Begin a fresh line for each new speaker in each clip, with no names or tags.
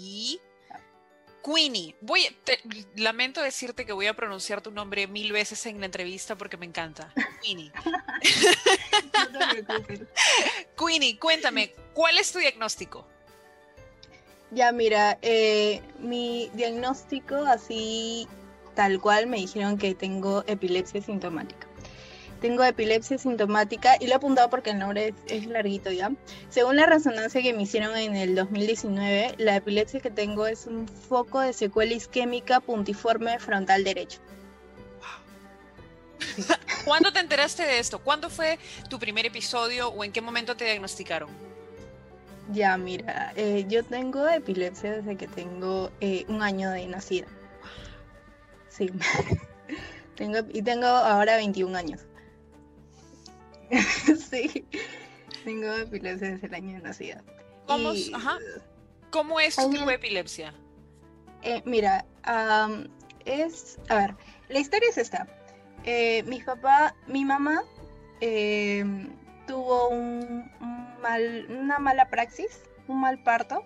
Y Queenie, voy, lamento decirte que voy a pronunciar tu nombre mil veces en la entrevista porque me encanta. Queenie. Queenie, cuéntame, ¿cuál es tu diagnóstico?
Ya, mira, eh, mi diagnóstico así tal cual me dijeron que tengo epilepsia sintomática. Tengo epilepsia sintomática y lo he apuntado porque el nombre es, larguito ya. Según la resonancia que me hicieron en el 2019, la epilepsia que tengo es un foco de secuela isquémica puntiforme frontal derecho.
¿Cuándo te enteraste de esto? ¿Cuándo fue tu primer episodio o en qué momento te diagnosticaron?
Ya, mira, eh, yo tengo epilepsia desde que tengo eh, un año de nacida. Sí. tengo, y tengo ahora 21 años. sí. Tengo epilepsia desde el año de nacida.
¿Cómo, ¿Cómo es tu epilepsia?
Eh, mira, es. A ver, la historia es esta. Eh, mi papá, mi mamá em, tuvo un, mal, una mala praxis, un mal parto.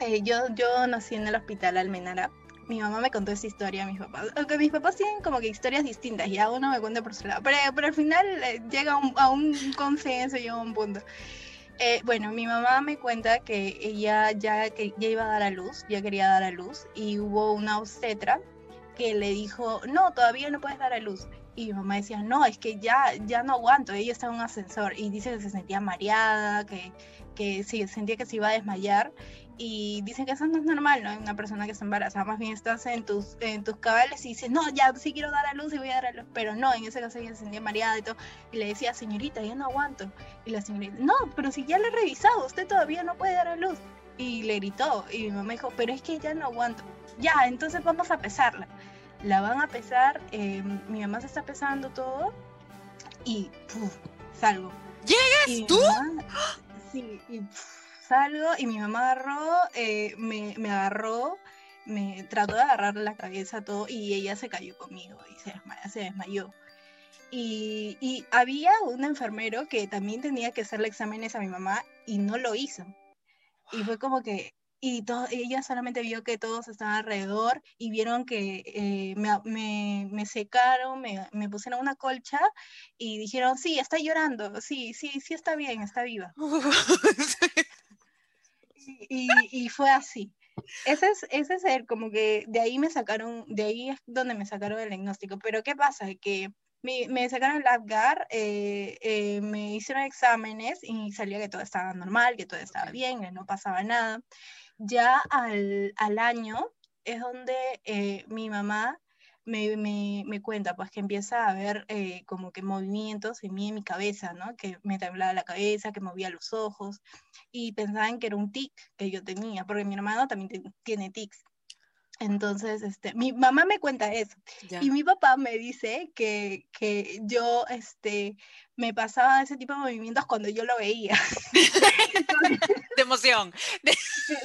Eh, yo, yo nací en el hospital Almenara mi mamá me contó esa historia a mis papás. Aunque mis papás tienen como que historias distintas, y a uno me cuenta por su lado. Pero, pero al final eh, llega a un consenso, llega a un punto. Eh, bueno, mi mamá me cuenta que ella ya, que ya iba a dar a luz, ya quería dar a luz, y hubo una obstetra que le dijo, no, todavía no puedes dar a luz. Y mi mamá decía, no, es que ya, ya no aguanto. Ella está en un ascensor y dice que se sentía mareada, que, que sí, sentía que se iba a desmayar y dicen que eso no es normal, ¿no? Una persona que se embaraza, más bien estás en tus, en tus cabales y dices, no, ya sí quiero dar a luz y voy a dar a luz, pero no, en ese caso ella se sentía mareada y todo, y le decía, señorita, ya no aguanto, y la señorita, no, pero si ya le he revisado, usted todavía no puede dar a luz, y le gritó, y mi mamá dijo, pero es que ya no aguanto, ya, entonces vamos a pesarla, la van a pesar, em, mi mamá se está pesando todo, y salgo.
¿Llegas tú?
sí, y salgo y mi mamá agarró, eh, me, me, agarró, me trató de agarrar la cabeza todo y ella se cayó conmigo y se, se desmayó. Y, y, había un enfermero que también tenía que hacerle exámenes a mi mamá y no lo hizo. Y fue como que, y todo, ella solamente vio que todos estaban alrededor y vieron que eh, me, me, me, secaron, me, me, pusieron una colcha y dijeron, sí, está llorando, sí, sí, sí está bien, está viva. y, fue así. Ese es, ese es el, como que de ahí me sacaron, de ahí es donde me sacaron el diagnóstico. Pero ¿qué pasa? Que me, me sacaron el APGAR, eh, eh, me hicieron exámenes y salía que todo estaba normal, que todo estaba bien, que no pasaba nada. Ya al, al año es donde eh, mi mamá me, me, me, cuenta, pues que empieza a ver eh, como que movimientos en mí, en mi cabeza, ¿no? Que me temblaba la cabeza, que movía los ojos, y pensaban que era un tic que yo tenía, porque mi hermano también tiene tics. Entonces, este, mi mamá me cuenta eso. Y mi papá me dice que, que, yo este, me pasaba ese tipo de movimientos cuando yo lo veía.
de emoción.
De...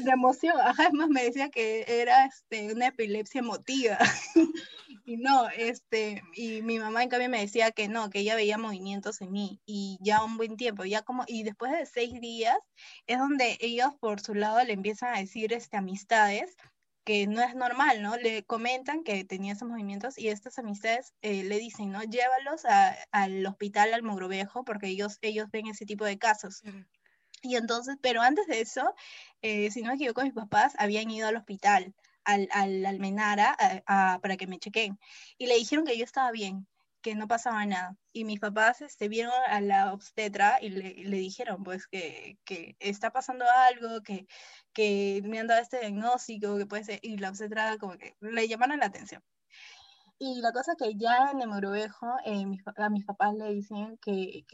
de, emoción. Ajá, es más, me decía que era este, una epilepsia emotiva. y no, este, y mi mamá en cambio me decía que no, que ella veía movimientos en mí. Y ya un buen tiempo, ya como, y después de seis días, es donde ellos por su lado le empiezan a decir este, amistades que no es normal, ¿no? Le comentan que tenía esos movimientos y estas amistades eh, le dicen, ¿no? Llévalos al hospital al Mogrovejo porque ellos, ellos ven ese tipo de casos. Y entonces, pero antes de eso, eh, si no me equivoco, mis papás habían ido al hospital, al, al Almenara, para que me chequen. Y le dijeron que yo estaba bien, que no pasaba nada. Y mis papás este, vieron a la obstetra y le, dijeron pues que, está pasando algo, que, que me han dado este diagnóstico, que puede ser, y la obstetra como que le llamaron la atención. Y la cosa que ya en el Mogrovejo, eh, a mis papás le dicen que,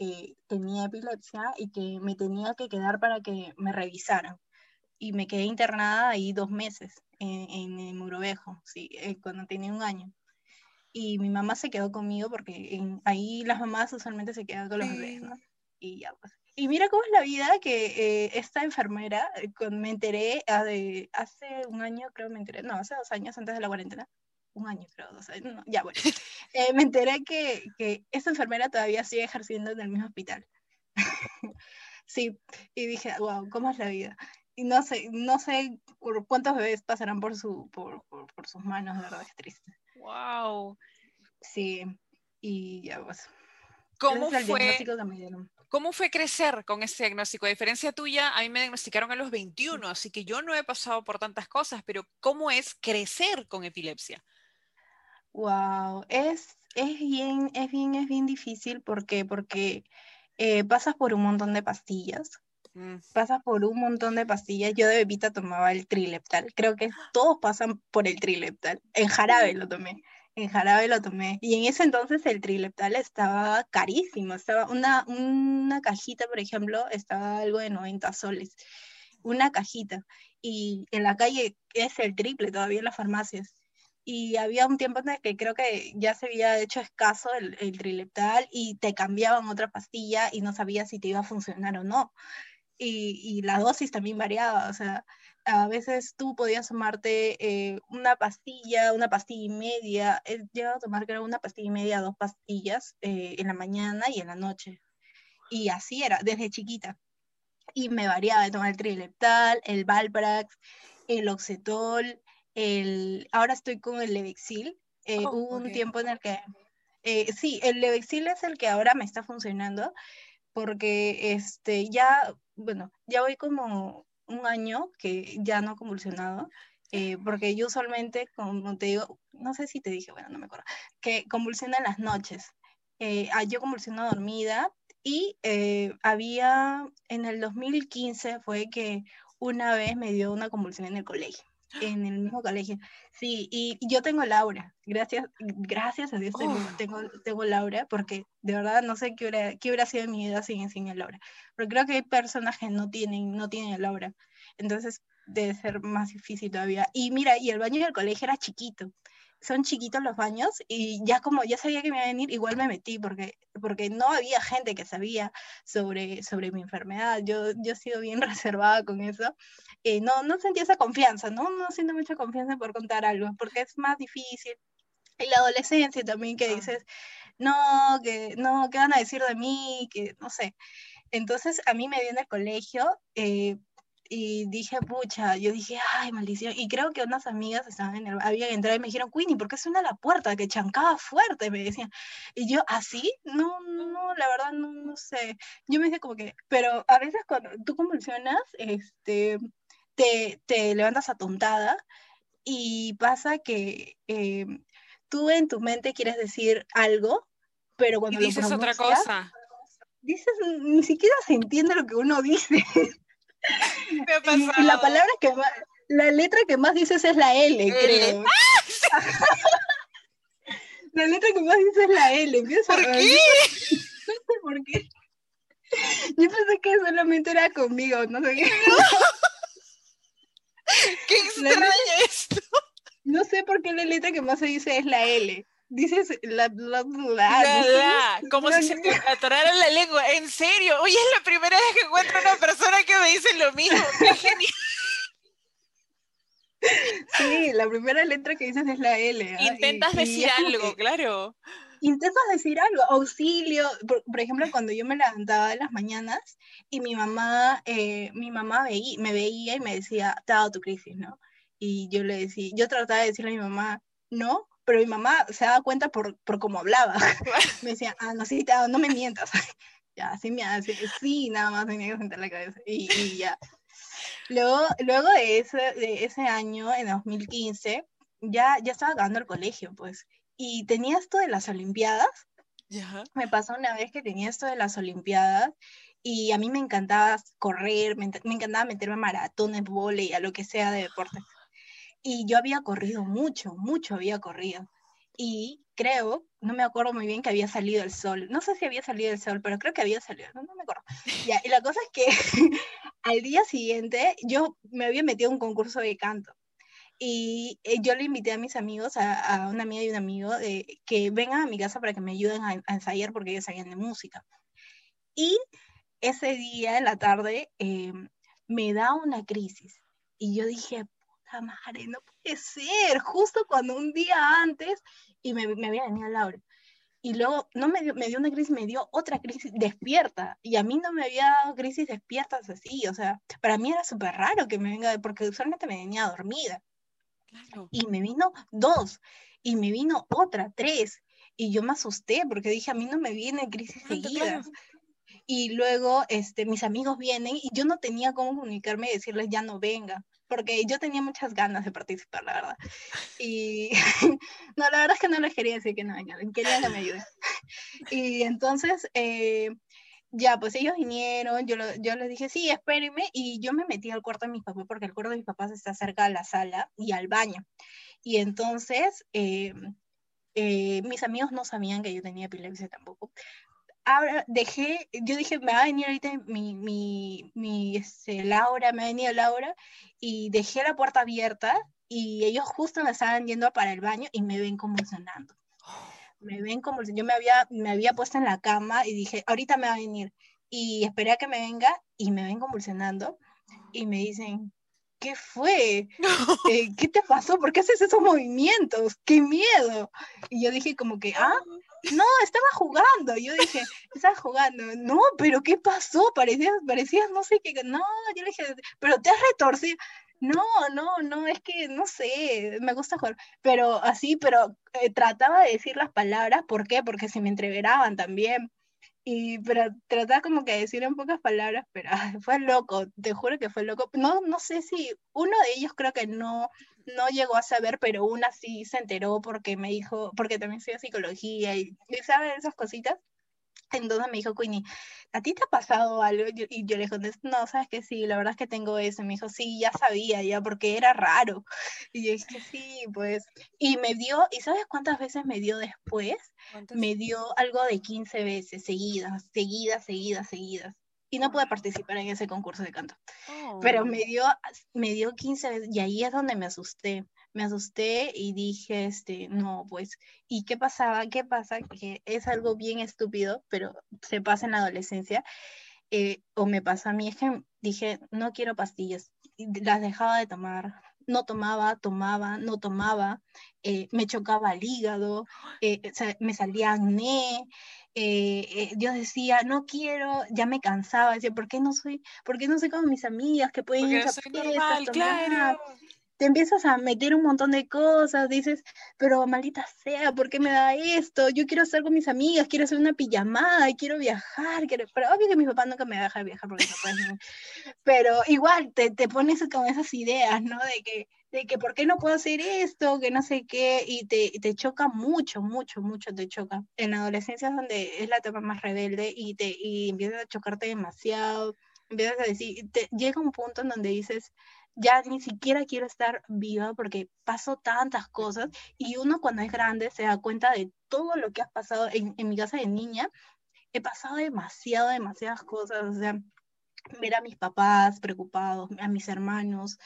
tenía epilepsia y que me tenía que quedar para que me revisaran. Y me quedé internada ahí dos meses en, en el Mogrovejo, sí, eh, cuando tenía un año y mi mamá se quedó conmigo porque ahí las mamás usualmente se quedan con los bebés, ¿no? Y ya pues. Y mira cómo es la vida que eh, esta enfermera, eh, cuando me enteré ah, de, hace un año, creo me enteré, no, hace dos años antes de la cuarentena, un año creo, dos años, no, ya bueno, eh, me enteré que, que esta enfermera todavía sigue ejerciendo en el mismo hospital. sí, y dije, wow, ¿cómo es la vida? y no sé, no sé cuántos bebés pasarán por, su, por, por, sus manos, de verdad es triste.
Wow.
Sí, y ya pues.
¿Cómo fue, ¿Cómo fue crecer con ese diagnóstico? A diferencia tuya, a mí me diagnosticaron a los 21, así que yo no he pasado por tantas cosas, pero ¿cómo es crecer con epilepsia?
Wow, es, es bien, es bien, es bien difícil porque, porque eh, pasas por un montón de pastillas, mm. pasas por un montón de pastillas. Yo de bebita tomaba el trileptal. Creo que todos pasan por el trileptal. En jarabe lo tomé. En jarabe lo tomé. Y en ese entonces el trileptal estaba carísimo. Estaba una, una cajita, por ejemplo, estaba algo de 90 soles. Una cajita. Y en la calle es el triple todavía en las farmacias y había un tiempo en el que creo que ya se había hecho escaso el, el trileptal y te cambiaban otra pastilla y no sabías si te iba a funcionar o no. Y, y la dosis también variaba, o sea, a veces tú podías tomarte eh, una pastilla, una pastilla y media, he llegado a tomar creo una pastilla y media, dos pastillas eh, en la mañana y en la noche. Y así era, desde chiquita. Y me variaba de tomar el trileptal, el Valprax, el Oxetol, el, ahora estoy con el Levexil. Eh, oh, hubo un tiempo en el que, eh, sí, el Levexil es el que ahora me está funcionando, porque este, ya, bueno, ya voy como un año que ya no he convulsionado, eh, porque yo usualmente, como te digo, no sé si te dije, bueno, no me acuerdo, que convulsiona en las noches. Ah, yo convulsiono dormida y había, en el 2015 fue que una vez me dio una convulsión en el colegio en el mismo colegio. Sí, y, yo tengo Laura, gracias, gracias a Dios tengo, tengo, Laura, porque de verdad no sé qué hubiera, qué hubiera sido mi vida sin, sin el Laura. Pero creo que hay personas que no tienen, no tienen Laura. Entonces debe ser más difícil todavía. Y mira, y el baño del colegio era chiquito son chiquitos los baños y ya como ya sabía que me iba a venir, igual me metí porque, porque no había gente que sabía sobre, sobre mi enfermedad. Yo, yo he sido bien reservada con eso. y no, no sentía esa confianza, ¿no? No siento mucha confianza por contar algo porque es más difícil. Y la adolescencia también que dices, no, que no, ¿qué van a decir de mí? Que no sé. Entonces a mí me dio en el colegio, eh, y dije, pucha, yo dije, ay, maldición. Y creo que unas amigas estaban en el, habían entrado y me dijeron, Queenie, ¿por qué suena la puerta? Que chancaba fuerte, me decían. Y yo, ¿así? No, no, la verdad, no, no sé. Yo me dije como que, pero a veces cuando tú convulsionas, este, te, te levantas atontada y pasa que eh, tú en tu mente quieres decir algo, pero cuando
y dices otra cosa.
Dices, ni siquiera se entiende lo que uno dice. Y, la palabra que más, la letra que más dices es la L, creo. la letra que más dices es la L.
¿Por qué?
No sé por qué. Yo pensé que solamente era conmigo, no sé qué.
¡Qué extraño esto!
No sé por qué la letra que más se dice es la L dices la bla
bla. como si se te atorara la lengua. En serio, hoy es la primera vez que encuentro una persona que me dice lo mismo. Qué genial.
Sí, la primera letra que dices es la L.
¿ah? Intentas decir algo, claro.
Intentas decir algo, auxilio. Por, ejemplo, cuando yo me levantaba en las mañanas y mi mamá, eh, mi mamá me veía y me decía, te ha dado tu crisis, ¿no? Y yo le decía, yo trataba de decirle a mi mamá, no, pero mi mamá se daba cuenta por, por cómo hablaba. me decía, ah, no, sí, no me mientas. ya, así me hace, sí, nada más me que sentar la cabeza. Y, y, ya. Luego, luego de, ese, de ese año, en 2015, ya, ya estaba acabando el colegio, pues. Y tenía esto de las Olimpiadas. Me pasó una vez que tenía esto de las Olimpiadas y a mí me encantaba correr, me, me encantaba meterme a maratones, volei, a lo que sea de deporte. Y yo había corrido mucho, mucho había corrido. Y creo, no me acuerdo muy bien que había salido el sol. No sé si había salido el sol, pero creo que había salido, no, me acuerdo. Y la cosa es que al día siguiente yo me había metido en un concurso de canto. Y eh, yo le invité a mis amigos, a, una amiga y un amigo, de, que vengan a mi casa para que me ayuden a, ensayar porque ellos sabían de música. Y ese día en la tarde em, me da una crisis. Y yo dije, madre, no puede ser, justo cuando un día antes, y me, me había venido Laura, y luego no me dio, me dio una crisis, me dio otra crisis despierta. Y a mí no me había dado crisis despiertas así. O sea, para mí era súper raro que me venga, porque usualmente me venía dormida. Y me vino dos, y me vino otra, tres. Y yo me asusté porque dije, a mí no me vienen crisis seguidas. Y luego este, mis amigos vienen y yo no tenía cómo comunicarme y decirles ya no venga porque yo tenía muchas ganas de participar, la verdad. Y no, la verdad es que no les quería decir que no vengan, quería que me ayuden. Y entonces, eh, ya, pues ellos vinieron, yo, yo les dije, sí, espérenme, y yo me metí al cuarto de mis papás, porque el cuarto de mis papás está cerca de la sala y al baño. Y entonces, eh, eh, mis amigos no sabían que yo tenía epilepsia tampoco, ahora dejé, yo dije, me va a venir ahorita mi, mi, mi este, Laura, me ha venido Laura, y dejé la puerta abierta y ellos justo me estaban yendo para el baño y me ven convulsionando. Me ven como yo me había, me había puesto en la cama y dije, ahorita me va a venir. Y esperé a que me venga y me ven convulsionando y me dicen, ¿qué fue? Eh, ¿Qué te pasó? ¿Por qué haces esos movimientos? ¡Qué miedo! Y yo dije como que, ah, no, estaba jugando. Yo dije, estaba jugando. No, pero ¿qué pasó? Parecías, parecías, no sé qué. No, yo le dije, pero te has retorcido. No, no, no, es que no sé, me gusta jugar, pero así, pero eh, trataba de decir las palabras, ¿por qué? Porque se me entreveraban también. Y, pero trataba como que de decir en pocas palabras, pero fue loco, te juro que fue loco. No, no sé si uno de ellos creo que no, no llegó a saber, pero una sí se enteró porque me dijo, porque también de psicología y, y sabe esas cositas. Entonces me dijo Queenie, ¿a ti te ha pasado algo? Y yo le contesté, no, sabes que sí, la verdad es que tengo eso. me dijo, sí, ya sabía, ya, porque era raro. Y yo dije, sí, pues. Y me dio, ¿y sabes cuántas veces me dio después? Me dio algo de 15 veces, seguidas, seguidas, seguidas, seguidas. Y no pude participar en ese concurso de canto. Pero oh. me dio, me dio 15 veces, y ahí es donde me asusté me asusté y dije, este, no, pues, ¿y qué pasaba? ¿Qué pasa? Que es algo bien estúpido, pero se pasa en la adolescencia, eh, o me pasa a mí, es que dije, no quiero pastillas, las dejaba de tomar, no tomaba, tomaba, no tomaba, eh, me chocaba el hígado, eh, me salía acné, yo decía, no quiero, ya me cansaba, decía, ¿por qué no soy, por qué no soy como mis amigas que pueden ir a fiestas, claro te empiezas a meter un montón de cosas, dices, pero maldita sea, ¿por qué me da esto? Yo quiero estar con mis amigas, quiero hacer una pijamada, quiero viajar, quiero... pero obvio que mi papá nunca me deja a viajar porque pero igual te, te pones con esas ideas, ¿no? De que, de que ¿por qué no puedo hacer esto? Que no sé qué, y te, te choca mucho, mucho, mucho te choca. En la adolescencia es donde es la etapa más rebelde y, te, y empiezas a chocarte demasiado, empiezas a decir, te, llega un punto en donde dices, ya ni siquiera quiero estar viva porque paso tantas cosas y uno cuando es grande se da cuenta de todo lo que has pasado en, mi casa de niña. He pasado demasiado, demasiadas cosas, o sea, ver a mis papás preocupados, a mis hermanos,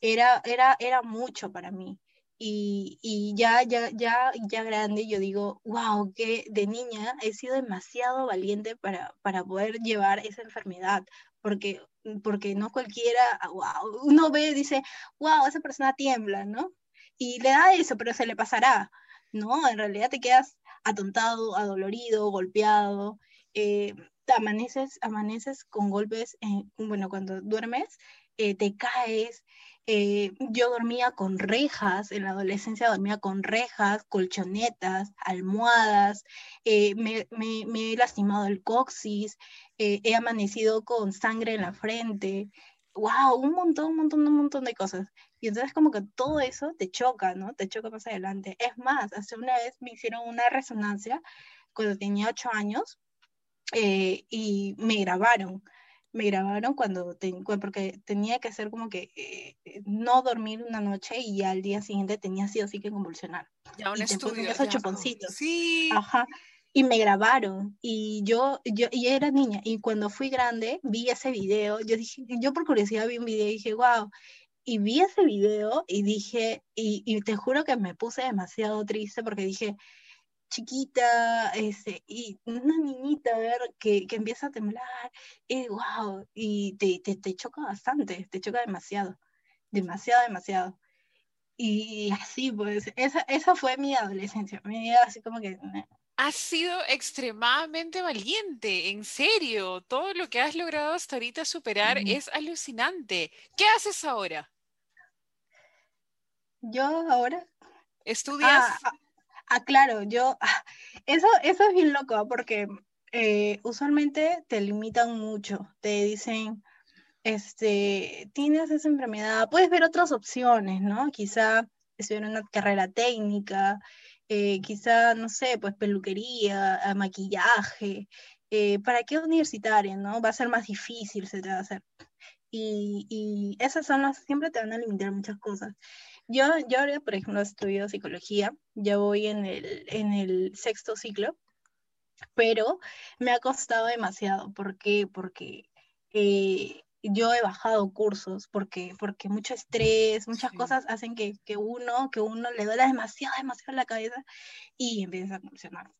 era, era, era mucho para mí. Y, y, ya, ya, ya, ya grande, yo digo, wow, que de niña he sido demasiado valiente para, para poder llevar esa enfermedad, porque porque no cualquiera, wow, ah, uno ve dice, wow, esa persona tiembla, ¿no? Y le da eso, pero se le pasará, ¿no? En realidad te quedas atontado, adolorido, golpeado, eh, amaneces, amaneces con golpes, bueno, cuando duermes, eh, te caes. Eh, yo dormía con rejas, en la adolescencia dormía con rejas, colchonetas, almohadas, me, me, he lastimado el coxis, eh, he amanecido con sangre en la frente, wow, un montón, un montón, un montón de cosas. Y entonces como que todo eso te choca, ¿no? Te choca más adelante. Es más, hace una vez me hicieron una resonancia cuando tenía ocho años eh, y me grabaron. Me grabaron cuando, porque tenía que hacer como que eh, no dormir una noche y al día siguiente tenía sí o sí que convulsionar.
Ya un y estudio.
Esos chuponcitos.
Sí.
Ajá y me grabaron y yo, yo y era niña y cuando fui grande vi ese video, yo dije, yo por curiosidad vi un video y dije, wow, y vi ese video y dije, y, y te juro que me puse demasiado triste porque dije, chiquita, ese, y una niñita, a ver, que, que empieza a temblar, y wow, y te, te, te choca bastante, te choca demasiado, demasiado, demasiado. Y así, pues, esa, esa fue mi adolescencia, mi vida así como que
Has sido extremadamente valiente, en serio. Todo lo que has logrado hasta ahorita superar es alucinante. ¿Qué haces ahora?
Yo ahora.
¿Estudias?
Ah, ah, ah claro, yo. Eso, eso es bien loco, porque eh, usualmente te limitan mucho. Te dicen, este, tienes esa enfermedad, puedes ver otras opciones, ¿no? Quizá estudiar una carrera técnica, eh, quizá, no sé, pues peluquería, ah, maquillaje, eh, ¿para qué universitaria, no? Va a ser más difícil, se te va a hacer. Y, y, esas son las, siempre te van a limitar muchas cosas. Yo, yo ahora, por ejemplo, estudio psicología, ya voy en el, en el sexto ciclo, pero me ha costado demasiado. ¿Por qué? Porque eh, yo he bajado cursos porque, porque mucho estrés, muchas cosas hacen que, que, uno, que uno le duela demasiado, demasiado la cabeza y empieza a funcionar.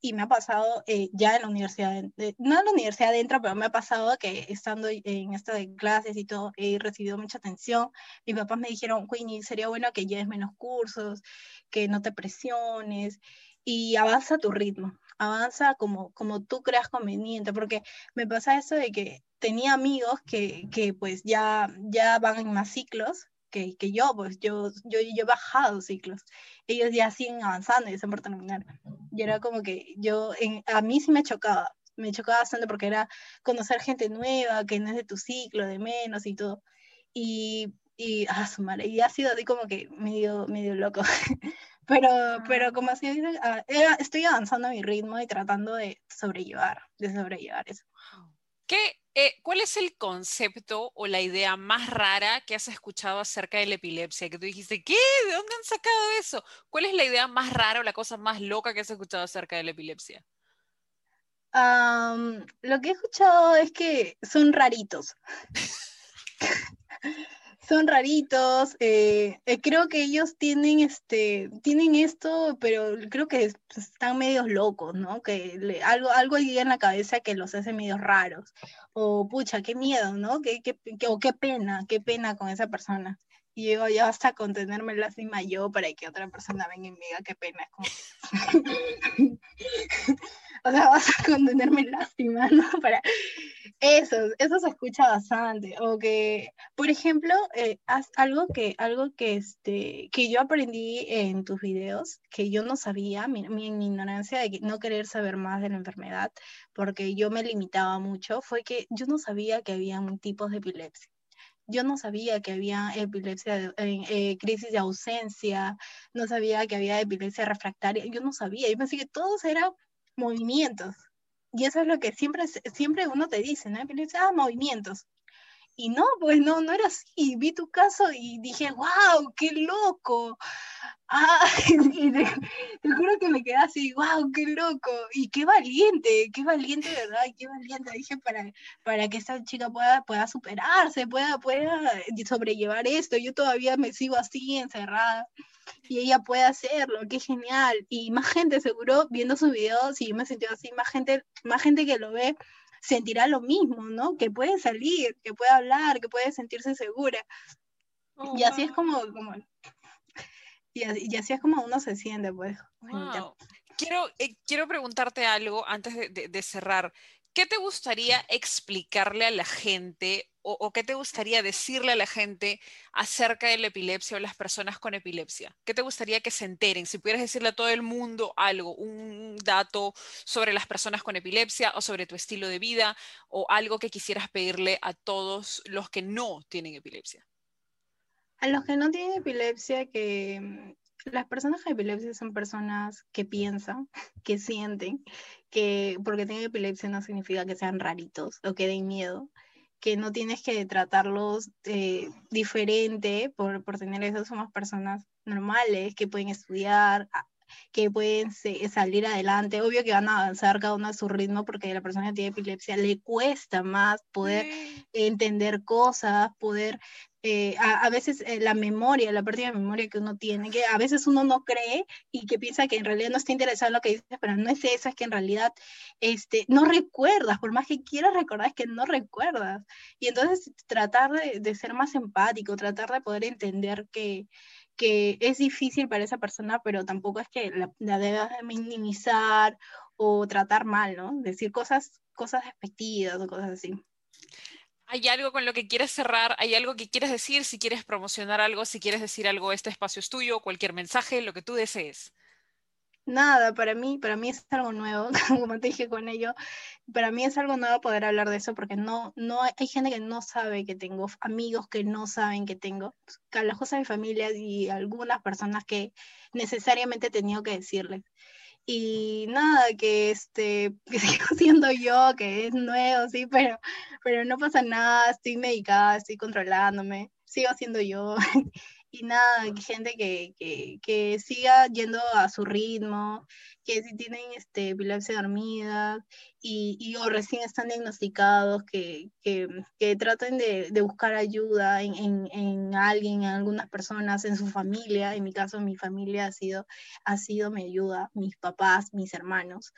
Y me ha pasado eh, ya en la universidad, no en la universidad adentro, pero me ha pasado que estando en esto de clases y todo, he recibido mucha atención. Mis papás me dijeron, Queenie, sería bueno que lleves menos cursos, que no te presiones y avanza tu ritmo, avanza como, como tú creas conveniente, porque me pasa eso de que tenía amigos que, que pues ya, ya van en más ciclos que, que, yo, pues yo, yo, yo he bajado ciclos. Ellos ya siguen avanzando y están por terminar. Y era como que yo, en, a mí sí me chocaba, me chocaba bastante porque era conocer gente nueva, que no es de tu ciclo, de menos y todo. Y, y, ah, su madre, y ha sido así como que medio, medio loco. pero, pero como así ah, estoy avanzando a mi ritmo y tratando de sobrellevar, de sobrellevar eso.
¿Qué, eh, ¿Cuál es el concepto o la idea más rara que has escuchado acerca de la epilepsia? Que tú dijiste, ¿qué? ¿De dónde han sacado eso? ¿Cuál es la idea más rara o la cosa más loca que has escuchado acerca de la epilepsia?
lo que he escuchado es que son raritos. son raritos. Eh, eh, creo que ellos tienen, este, tienen esto, pero creo que están medios locos, ¿no? Que algo, algo hay en la cabeza que los hace medios raros. O pucha, qué miedo, ¿no? Qué, qué, o qué pena, qué pena con esa persona. Y digo, ya basta con tenerme lástima yo para que otra persona venga y me diga qué pena. o sea, vas a contenerme lástima, ¿no? Para eso, eso se escucha bastante. O que, por ejemplo, eh, algo que, algo que, este, que yo aprendí en tus videos, que yo no sabía, mi, mi, ignorancia de no querer saber más de la enfermedad, porque yo me limitaba mucho, fue que yo no sabía que había tipos de epilepsia yo no sabía que había epilepsia, eh, crisis de ausencia, no sabía que había epilepsia refractaria, yo no sabía, yo pensé que todos eran movimientos. Y eso es lo que siempre, siempre uno te dice, ¿no? Ah, movimientos. Y no, pues no, no era así. Vi tu caso y dije, wow, qué loco. Ah, y te, juro que me quedé así, wow, qué loco. Y qué valiente, qué valiente, ¿verdad? Qué valiente, dije, para, para que esta chica pueda, pueda superarse, pueda, pueda sobrellevar esto. Yo todavía me sigo así, encerrada. Y ella puede hacerlo, qué genial. Y más gente seguro viendo sus videos y me sentí así, más gente, más gente que lo ve sentirá lo mismo, ¿no? Que puede salir, que puede hablar, que puede sentirse segura. Oh, y así es como, como y, así, es como uno se siente, pues.
Quiero, eh, quiero preguntarte algo antes de cerrar. ¿Qué te gustaría explicarle a la gente o, qué te gustaría decirle a la gente acerca de la epilepsia o las personas con epilepsia? ¿Qué te gustaría que se enteren? Si pudieras decirle a todo el mundo algo, un dato sobre las personas con epilepsia o sobre tu estilo de vida o algo que quisieras pedirle a todos los que no tienen epilepsia.
A los que no tienen epilepsia, que las personas con epilepsia son personas que piensan, que sienten, que porque tienen epilepsia no significa que sean raritos o que den miedo, que no tienes que tratarlos eh, diferente por, por tener eso, somos personas normales que pueden estudiar, que pueden salir adelante. Obvio que van a avanzar cada uno a su ritmo porque la persona que tiene epilepsia le cuesta más poder entender cosas, poder eh, a, veces eh, la memoria, la pérdida de memoria que uno tiene, que a veces uno no cree y que piensa que en realidad no está interesado en lo que dices, pero no es eso, es que en realidad este, no recuerdas, por más que quieras recordar, es que no recuerdas. Y entonces tratar de, de ser más empático, tratar de poder entender que, que es difícil para esa persona, pero tampoco es que la, la debas minimizar o tratar mal, ¿no? Decir cosas, cosas despectivas o cosas así.
¿Hay algo con lo que quieres cerrar? ¿Hay algo que quieres decir? Si quieres promocionar algo, si quieres decir algo, este espacio es tuyo, cualquier mensaje, lo que tú desees.
Nada, para mí, para mí es algo nuevo, como te dije con ello, para mí es algo nuevo poder hablar de eso porque no, no hay, gente que no sabe que tengo, amigos que no saben que tengo, las cosas de mi familia y algunas personas que necesariamente he tenido que decirles y nada, que este, sigo siendo yo, que es nuevo, sí, pero, pero no pasa nada, estoy medicada, estoy controlándome, sigo siendo yo. y nada, gente que, que, que, siga yendo a su ritmo, que si tienen este, epilepsia dormida y, y o recién están diagnosticados, que, que, que traten de, de, buscar ayuda en, en, en, alguien, en algunas personas, en su familia. En mi caso, mi familia ha sido, ha sido mi ayuda, mis papás, mis hermanos.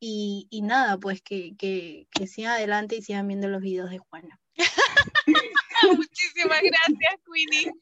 Y, y nada, pues que, que, que sigan adelante y sigan viendo los videos de Juana.
Muchísimas gracias, Queenie.